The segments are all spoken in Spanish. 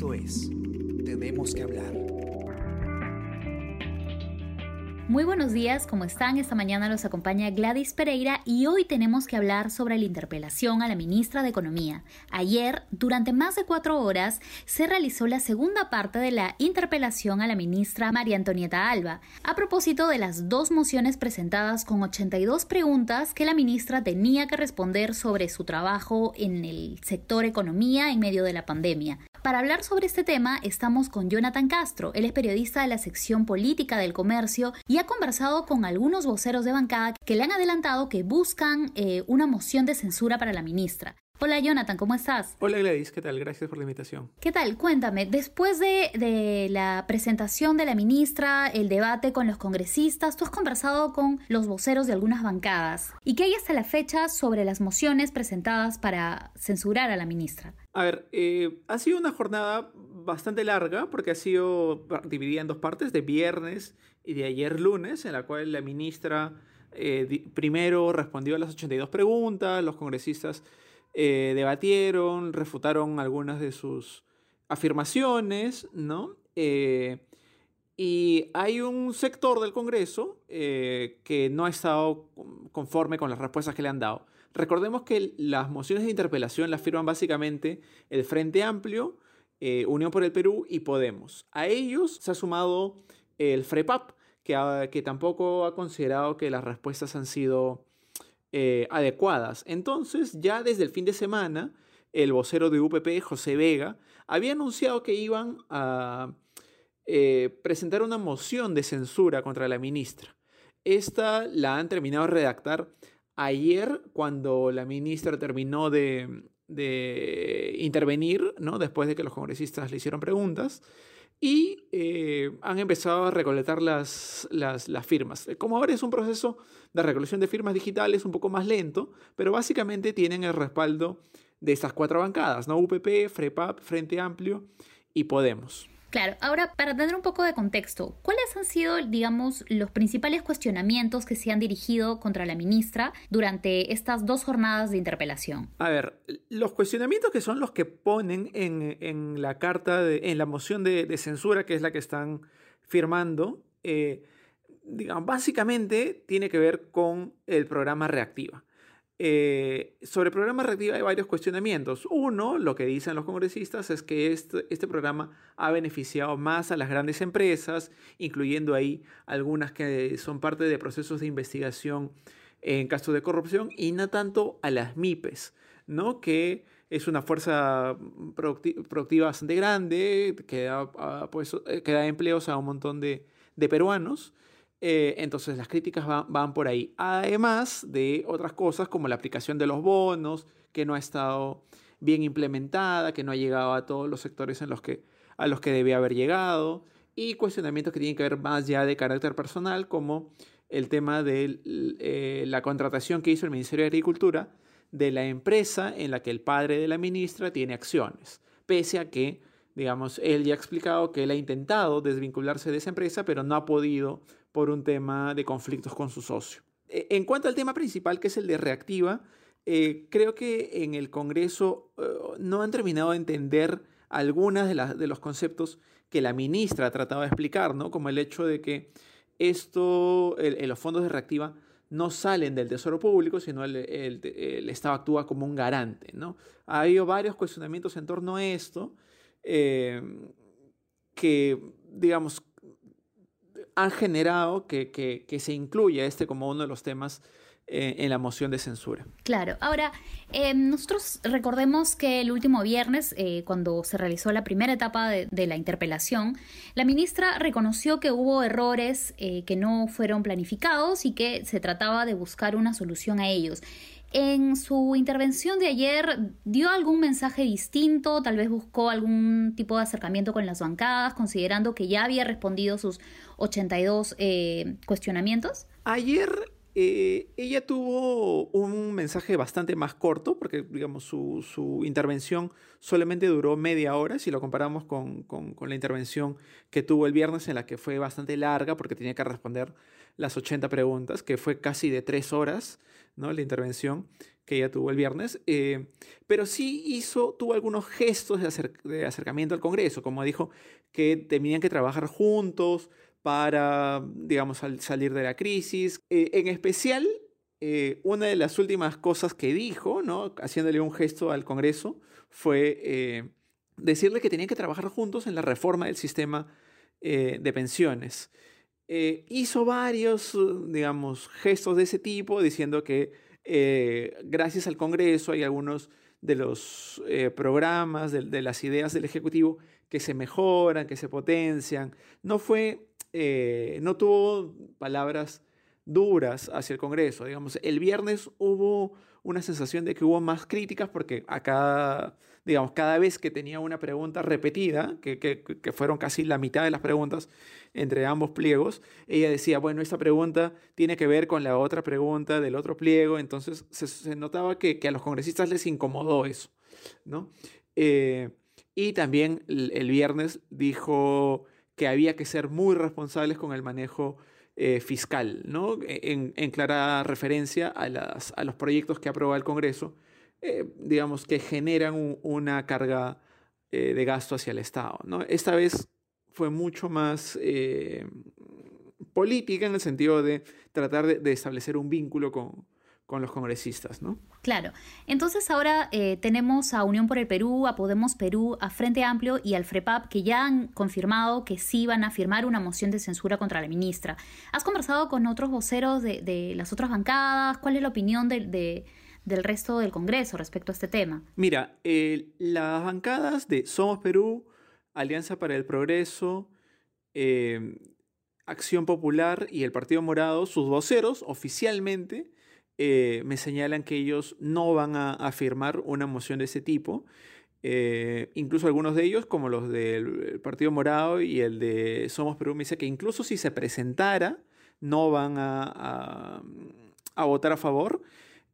Esto es Tenemos que hablar. Muy buenos días, ¿cómo están? Esta mañana los acompaña Gladys Pereira y hoy tenemos que hablar sobre la interpelación a la ministra de Economía. Ayer, durante más de cuatro horas, se realizó la segunda parte de la interpelación a la ministra María Antonieta Alba, a propósito de las dos mociones presentadas con 82 preguntas que la ministra tenía que responder sobre su trabajo en el sector economía en medio de la pandemia. Para hablar sobre este tema estamos con Jonathan Castro, él es periodista de la sección política del comercio y ha conversado con algunos voceros de bancada que le han adelantado que buscan eh, una moción de censura para la ministra. Hola Jonathan, ¿cómo estás? Hola Gladys, ¿qué tal? Gracias por la invitación. ¿Qué tal? Cuéntame, después de, de, la presentación de la ministra, el debate con los congresistas, tú has conversado con los voceros de algunas bancadas. ¿Y qué hay hasta la fecha sobre las mociones presentadas para censurar a la ministra? A ver, eh, ha sido una jornada bastante larga porque ha sido dividida en dos partes, de viernes y de ayer lunes, en la cual la ministra eh, primero respondió a las 82 preguntas, los congresistas eh, debatieron, refutaron algunas de sus afirmaciones, ¿no? Eh, y hay un sector del Congreso que no ha estado conforme con las respuestas que le han dado. Recordemos que las mociones de interpelación las firman básicamente el Frente Amplio, Unión por el Perú y Podemos. A ellos se ha sumado el FREPAP, que, que tampoco ha considerado que las respuestas han sido eh, adecuadas. Entonces, ya desde el fin de semana, el vocero de UPP, José Vega, había anunciado que iban a eh, presentar una moción de censura contra la ministra. Esta la han terminado de redactar ayer cuando la ministra terminó de, intervenir, ¿no? después de que los congresistas le hicieron preguntas y eh, han empezado a recolectar las, las, firmas. Como ahora es un proceso de recolección de firmas digitales un poco más lento, pero básicamente tienen el respaldo de estas cuatro bancadas, ¿no? UPP, FREPAP, Frente Amplio y Podemos. Claro, ahora para tener un poco de contexto, ¿cuáles han sido, digamos, los principales cuestionamientos que se han dirigido contra la ministra durante estas dos jornadas de interpelación? A ver, los cuestionamientos que son los que ponen en, la carta, en la moción de, censura, que es la que están firmando, eh, digamos, básicamente tiene que ver con el programa Reactiva. Eh, sobre el programa reactiva hay varios cuestionamientos. Uno, lo que dicen los congresistas es que este, este, programa ha beneficiado más a las grandes empresas, incluyendo ahí algunas que son parte de procesos de investigación en casos de corrupción, y no tanto a las MIPES, ¿no? que es una fuerza productiva bastante grande, que da, pues, eh, que da empleos a un montón de, de peruanos. Eh, entonces las críticas van, por ahí. Además de otras cosas como la aplicación de los bonos, que no ha estado bien implementada, que no ha llegado a todos los sectores en los que, a los que debía haber llegado, y cuestionamientos que tienen que ver más ya de carácter personal, como el tema de eh, la contratación que hizo el Ministerio de Agricultura de la empresa en la que el padre de la ministra tiene acciones, pese a que Digamos, él ya ha explicado que él ha intentado desvincularse de esa empresa, pero no ha podido por un tema de conflictos con su socio. E, en cuanto al tema principal, que es el de reactiva, eh, creo que en el Congreso eh, no han terminado de entender algunas de, los conceptos que la ministra ha tratado de explicar, ¿no? Como el hecho de que esto, los fondos de reactiva no salen del Tesoro Público, sino el, el, Estado actúa como un garante, ¿no? Ha habido varios cuestionamientos en torno a esto eh, que, digamos, han generado que, se incluya este como uno de los temas eh, en la moción de censura. Claro, ahora, eh, nosotros recordemos que el último viernes, cuando se realizó la primera etapa de, la interpelación, la ministra reconoció que hubo errores que no fueron planificados y que se trataba de buscar una solución a ellos. En su intervención de ayer, ¿dio algún mensaje distinto? Tal vez buscó algún tipo de acercamiento con las bancadas, considerando que ya había respondido sus 82 eh, cuestionamientos. Ayer eh, ella tuvo un mensaje bastante más corto, porque digamos su, intervención solamente duró media hora, si lo comparamos con, la intervención que tuvo el viernes, en la que fue bastante larga, porque tenía que responder las 80 preguntas, que fue casi de tres horas, ¿no? La intervención que ella tuvo el viernes, eh, pero sí hizo, tuvo algunos gestos de, acercamiento al Congreso, como dijo que tenían que trabajar juntos para, digamos, salir de la crisis. Eh, en especial, eh, una de las últimas cosas que dijo, ¿no? haciéndole un gesto al Congreso, fue decirle que tenían que trabajar juntos en la reforma del sistema de pensiones. Hizo varios, digamos, gestos de ese tipo, diciendo que eh, gracias al Congreso hay algunos de los eh, programas, de, las ideas del Ejecutivo que se mejoran, que se potencian. No fue, eh, no tuvo palabras duras hacia el Congreso. Digamos, el viernes hubo una sensación de que hubo más críticas porque cada, digamos, cada vez que tenía una pregunta repetida, que, que, que, fueron casi la mitad de las preguntas entre ambos pliegos, ella decía, bueno, esta pregunta tiene que ver con la otra pregunta del otro pliego, entonces se, notaba que, que, a los congresistas les incomodó eso, ¿no? Eh, y también el viernes dijo que había que ser muy responsables con el manejo eh, fiscal, ¿no? E, en, clara referencia a, las, a, los proyectos que aprueba el Congreso, eh, digamos que generan una carga eh, de gasto hacia el Estado. ¿no? Esta vez fue mucho más política en el sentido de tratar de establecer un vínculo con, con los congresistas, ¿no? Claro. Entonces ahora eh, tenemos a Unión por el Perú, a Podemos Perú, a Frente Amplio y al FREPAP que ya han confirmado que sí van a firmar una moción de censura contra la ministra. ¿Has conversado con otros voceros de, las otras bancadas? ¿Cuál es la opinión del resto del Congreso respecto a este tema? Mira, las bancadas de Somos Perú, Alianza para el Progreso, eh, Acción Popular y el Partido Morado, sus voceros oficialmente eh, me señalan que ellos no van a, firmar una moción de ese tipo. Eh, incluso algunos de ellos, como los del Partido Morado y el de Somos Perú, me dice que incluso si se presentara, no van a, votar a favor.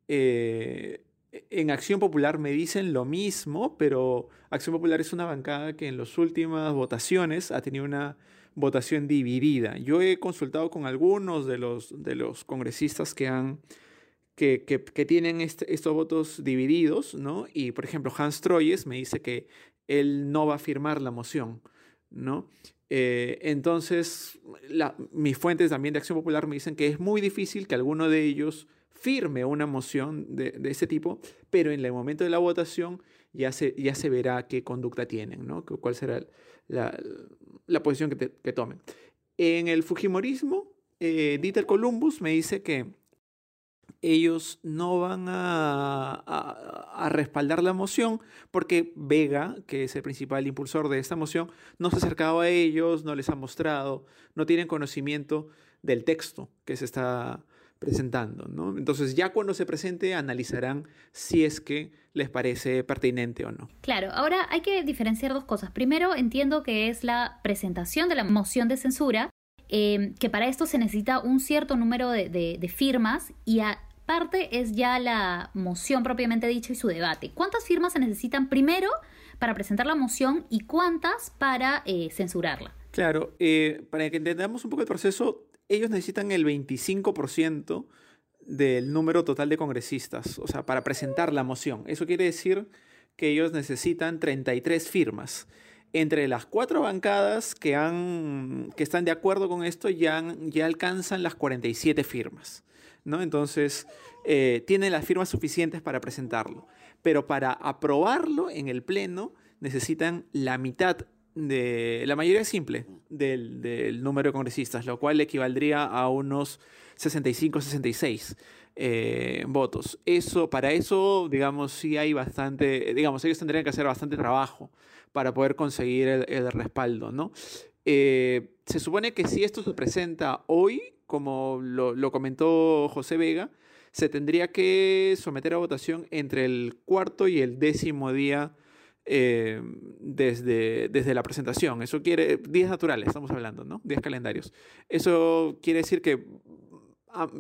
Eh, en Acción Popular me dicen lo mismo, pero Acción Popular es una bancada que en las últimas votaciones ha tenido una votación dividida. Yo he consultado con algunos de los, de los congresistas que han que, tienen estos votos divididos, ¿no? Y, por ejemplo, Hans Troyes me dice que él no va a firmar la moción, ¿no? Eh, entonces, mis fuentes también de Acción Popular me dicen que es muy difícil que alguno de ellos firme una moción de, de este tipo, pero en el momento de la votación ya se, ya se verá qué conducta tienen, ¿no? cuál será la, la posición que, que, tomen. En el Fujimorismo, eh, Dieter Columbus me dice que ellos no van a, respaldar la moción porque Vega, que es el principal impulsor de esta moción, no se ha acercado a ellos, no les ha mostrado, no tienen conocimiento del texto que se está presentando. ¿no? Entonces ya cuando se presente analizarán si es que les parece pertinente o no. Claro, ahora hay que diferenciar dos cosas. Primero, entiendo que es la presentación de la moción de censura eh, que para esto se necesita un cierto número de, de firmas y a, parte es ya la moción propiamente dicha y su debate. ¿Cuántas firmas se necesitan primero para presentar la moción y cuántas para eh, censurarla? Claro, eh, para que entendamos un poco el proceso, ellos necesitan el 25% del número total de congresistas, o sea, para presentar la moción. Eso quiere decir que ellos necesitan 33 firmas. Entre las cuatro bancadas que, han, que están de acuerdo con esto ya, ya alcanzan las 47 firmas. ¿No? Entonces, eh, tiene las firmas suficientes para presentarlo. Pero para aprobarlo en el Pleno necesitan la mitad de la mayoría simple del, número de congresistas, lo cual equivaldría a unos 65-66 eh, votos. Eso, para eso, digamos, sí hay bastante, digamos, ellos tendrían que hacer bastante trabajo para poder conseguir el, respaldo, ¿no? Eh, se supone que si esto se presenta hoy, como lo, comentó José Vega, se tendría que someter a votación entre el cuarto y el décimo día eh, desde, desde la presentación. Eso quiere, días naturales estamos hablando, ¿no? Días calendarios. Eso quiere decir que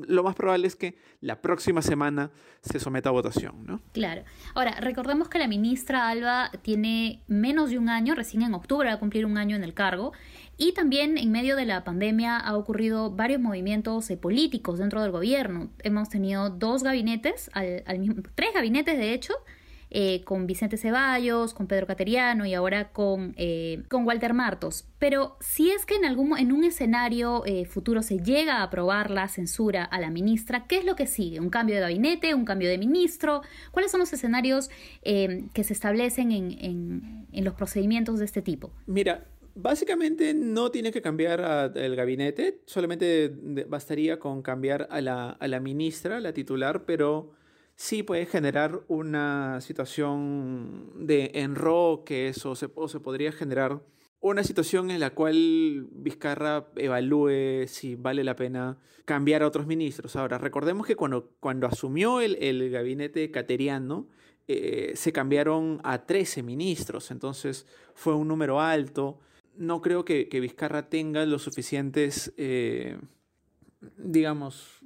lo más probable es que la próxima semana se someta a votación, ¿no? Claro. Ahora, recordemos que la ministra Alba tiene menos de un año, recién en octubre va a cumplir un año en el cargo, y también en medio de la pandemia ha ocurrido varios movimientos eh, políticos dentro del gobierno. Hemos tenido dos gabinetes, al, al mismo, tres gabinetes de hecho, eh, con Vicente Ceballos, con Pedro Cateriano y ahora con, eh, con Walter Martos. Pero si es que en, algún, en un escenario eh, futuro se llega a aprobar la censura a la ministra, ¿qué es lo que sigue? ¿Un cambio de gabinete? ¿Un cambio de ministro? ¿Cuáles son los escenarios que se establecen en, en, los procedimientos de este tipo? Mira, Básicamente no tiene que cambiar el gabinete, solamente bastaría con cambiar a la, a la ministra, la titular, pero sí puede generar una situación de enroque o se, o se podría generar una situación en la cual Vizcarra evalúe si vale la pena cambiar a otros ministros. Ahora, recordemos que cuando, cuando asumió el, el gabinete cateriano, eh, se cambiaron a 13 ministros, entonces fue un número alto. No creo que, que Vizcarra tenga los suficientes, eh, digamos,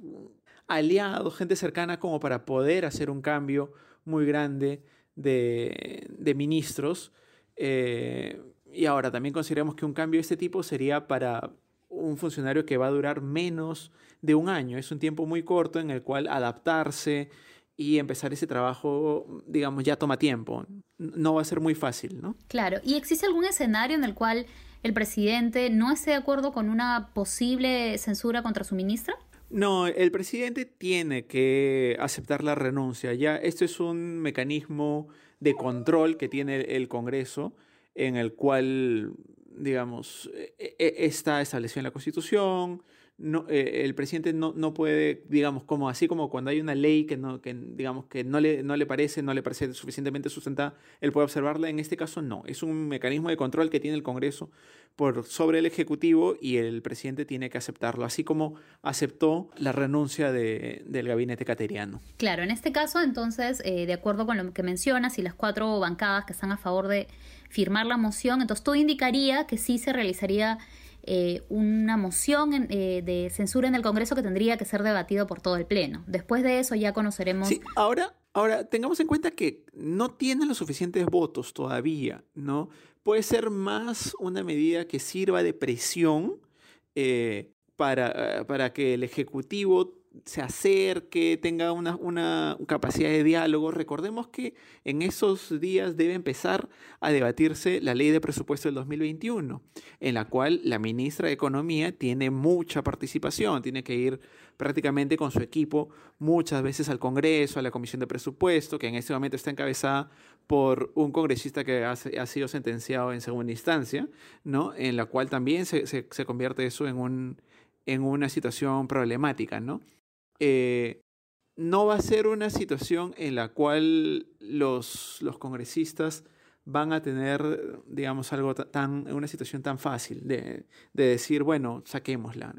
aliados, gente cercana como para poder hacer un cambio muy grande de, ministros. Eh, y ahora también consideramos que un cambio de este tipo sería para un funcionario que va a durar menos de un año. Es un tiempo muy corto en el cual adaptarse y empezar ese trabajo, digamos, ya toma tiempo. No va a ser muy fácil, ¿no? Claro. ¿Y existe algún escenario en el cual el presidente no esté de acuerdo con una posible censura contra su ministra? No, el presidente tiene que aceptar la renuncia. Ya, esto es un mecanismo de control que tiene el Congreso en el cual, digamos, e, e, está establecido en la Constitución, no, eh, el presidente no, no, puede, digamos, como así como cuando hay una ley que no, que, digamos, que no le, no le parece, no le parece suficientemente sustentada, él puede observarla. En este caso no. Es un mecanismo de control que tiene el Congreso por sobre el Ejecutivo y el presidente tiene que aceptarlo, así como aceptó la renuncia de, del gabinete cateriano. Claro, en este caso, entonces, eh, de acuerdo con lo que mencionas y las cuatro bancadas que están a favor de firmar la moción, entonces todo indicaría que sí se realizaría eh, una moción eh, de censura en el Congreso que tendría que ser debatido por todo el Pleno. Después de eso ya conoceremos... Ahora, ahora tengamos en cuenta que no tienen los suficientes votos todavía, ¿no? Puede ser más una medida que sirva de presión eh, para, para que el Ejecutivo se acerque, tenga una, una, capacidad de diálogo. Recordemos que en esos días debe empezar a debatirse la ley de presupuesto del 2021, en la cual la ministra de Economía tiene mucha participación, tiene que ir prácticamente con su equipo muchas veces al Congreso, a la Comisión de Presupuesto, que en este momento está encabezada por un congresista que ha, sido sentenciado en segunda instancia, ¿no? en la cual también se, se, se convierte eso en un en una situación problemática, ¿no? Eh, no va a ser una situación en la cual los, los congresistas van a tener, digamos, algo tan, una situación tan fácil de, de decir, bueno, saquémosla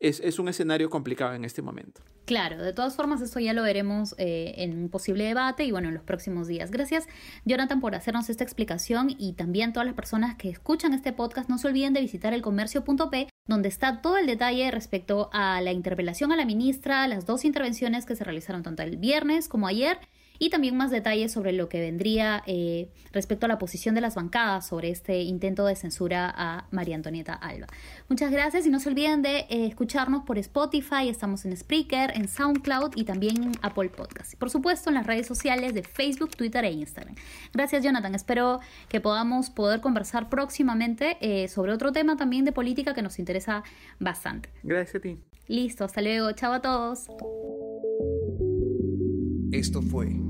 es, un escenario complicado en este momento. Claro, de todas formas esto ya lo veremos eh, en un posible debate y bueno, en los próximos días. Gracias Jonathan por hacernos esta explicación y también todas las personas que escuchan este podcast no se olviden de visitar el comercio.p donde está todo el detalle respecto a la interpelación a la ministra, las dos intervenciones que se realizaron tanto el viernes como ayer y también más detalles sobre lo que vendría eh, respecto a la posición de las bancadas sobre este intento de censura a María Antonieta Alba. Muchas gracias y no se olviden de eh, escucharnos por Spotify, estamos en Spreaker, en SoundCloud y también en Apple Podcast. Y por supuesto en las redes sociales de Facebook, Twitter e Instagram. Gracias Jonathan, espero que podamos poder conversar próximamente eh, sobre otro tema también de política que nos interesa bastante. Gracias a ti. Listo, hasta luego, chao a todos. Esto fue